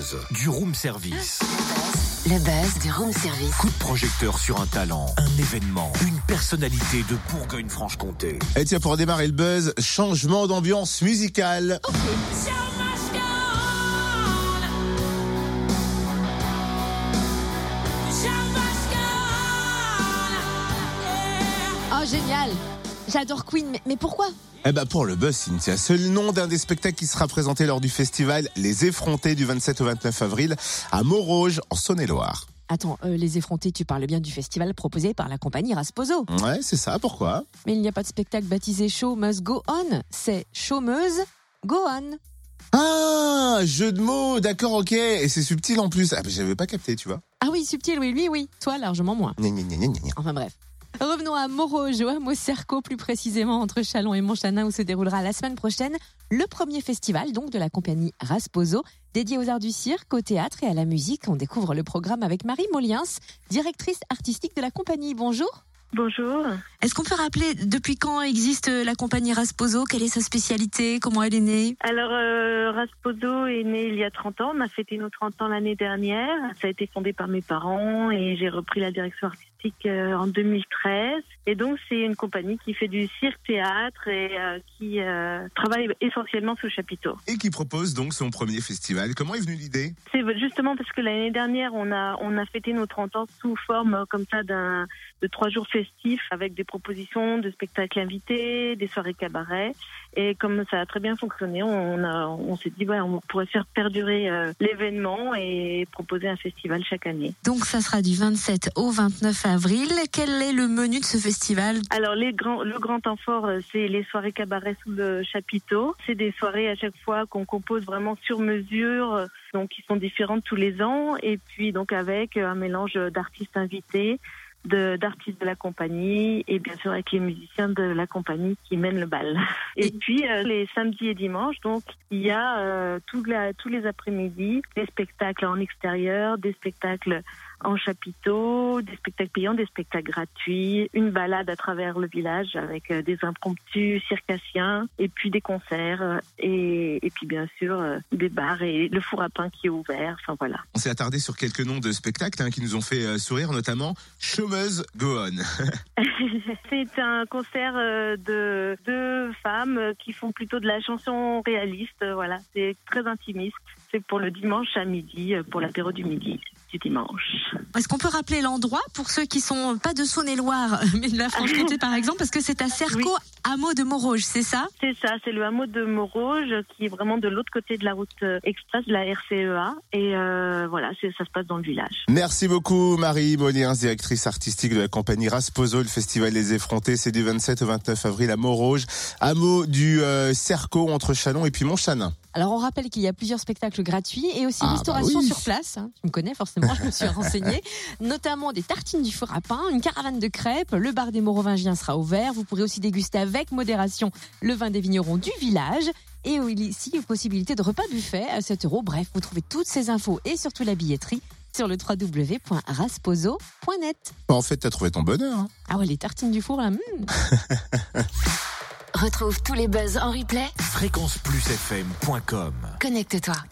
buzz du room service. Le buzz du room service. Coup de projecteur sur un talent, un événement, une personnalité de Bourgogne-Franche-Comté. Et tiens, pour démarrer le buzz, changement d'ambiance musicale. Oh, génial J'adore Queen, mais, mais pourquoi Eh ben pour le buzz, Cynthia, c'est le nom d'un des spectacles qui sera présenté lors du festival Les Effrontés du 27 au 29 avril à Montrouge, en Saône-et-Loire. Attends, euh, les effrontés, tu parles bien du festival proposé par la compagnie Rasposo. Ouais, c'est ça, pourquoi? Mais il n'y a pas de spectacle baptisé Show Must Go On, c'est Chômeuse Go On. Ah, jeu de mots, d'accord, ok. Et c'est subtil en plus. Ah, ben j'avais pas capté, tu vois. Ah oui, subtil, oui, lui, oui. Toi, largement moins. Gna, gna, gna. Enfin bref. Revenons à au hameau Cerco, plus précisément entre Chalon et Montchanin, où se déroulera la semaine prochaine le premier festival donc de la compagnie Rasposo, dédié aux arts du cirque, au théâtre et à la musique. On découvre le programme avec Marie Moliens, directrice artistique de la compagnie. Bonjour. Bonjour. Est-ce qu'on peut rappeler depuis quand existe la compagnie Rasposo? Quelle est sa spécialité? Comment elle est née? Alors, euh, Rasposo est né il y a 30 ans. On a fêté nos 30 ans l'année dernière. Ça a été fondé par mes parents et j'ai repris la direction artistique euh, en 2013. Et donc, c'est une compagnie qui fait du cirque-théâtre et euh, qui euh, travaille essentiellement sous chapiteau. Et qui propose donc son premier festival. Comment est venue l'idée? C'est justement parce que l'année dernière, on a, on a fêté nos 30 ans sous forme euh, comme ça d'un de trois jours avec des propositions de spectacles invités, des soirées cabaret. Et comme ça a très bien fonctionné, on, a, on s'est dit, ouais, on pourrait faire perdurer euh, l'événement et proposer un festival chaque année. Donc ça sera du 27 au 29 avril. Quel est le menu de ce festival? Alors, les grands, le grand temps fort, euh, c'est les soirées cabaret sous le chapiteau. C'est des soirées à chaque fois qu'on compose vraiment sur mesure, euh, donc qui sont différentes tous les ans. Et puis, donc, avec un mélange d'artistes invités, d'artistes de la compagnie et bien sûr avec les musiciens de la compagnie qui mènent le bal. Et puis euh, les samedis et dimanches, donc il y a euh, tous la- tous les après-midi des spectacles en extérieur, des spectacles en chapiteau, des spectacles payants, des spectacles gratuits, une balade à travers le village avec euh, des impromptus circassiens et puis des concerts euh, et, et puis bien sûr euh, des bars et le four à pain qui est ouvert. Enfin voilà. On s'est attardé sur quelques noms de spectacles hein, qui nous ont fait sourire, notamment Chômeuse Go On. C'est un concert de deux femmes qui font plutôt de la chanson réaliste. Voilà, c'est très intimiste. C'est pour le dimanche à midi, pour l'apéro du midi du dimanche. Est-ce qu'on peut rappeler l'endroit pour ceux qui sont pas de Saône-et-Loire, mais de la Franche-Comté par exemple, parce que c'est à Cerco, hameau de Montrouge, c'est ça? C'est ça, c'est le hameau de Montrouge qui est vraiment de l'autre côté de la route euh, express de la RCEA. Et euh, voilà, ça se passe dans le village. Merci beaucoup Marie Moliens, directrice artistique de la compagnie Rasposo. Le festival Les Effrontés, c'est du 27 au 29 avril à Montrouge, hameau du euh, Cerco entre Chalon et puis Montchanin. Alors on rappelle qu'il y a plusieurs spectacles gratuits et aussi Ah, bah restauration oui. sur place. hein. Tu me connais forcément, je me suis renseignée. Notamment des tartines du four à pain, une caravane de crêpes, le bar des Mérovingiens sera ouvert. Vous pourrez aussi déguster avec modération le vin des vignerons du village. Et ici une possibilité de repas buffet à 7 euros. Bref, vous trouvez toutes ces infos et surtout la billetterie sur le www.rasposo.net. En fait, t'as trouvé ton bonheur. hein. Ah ouais, les tartines du four là. hmm. Retrouve tous les buzz en replay. Fréquenceplusfm.com Connecte-toi.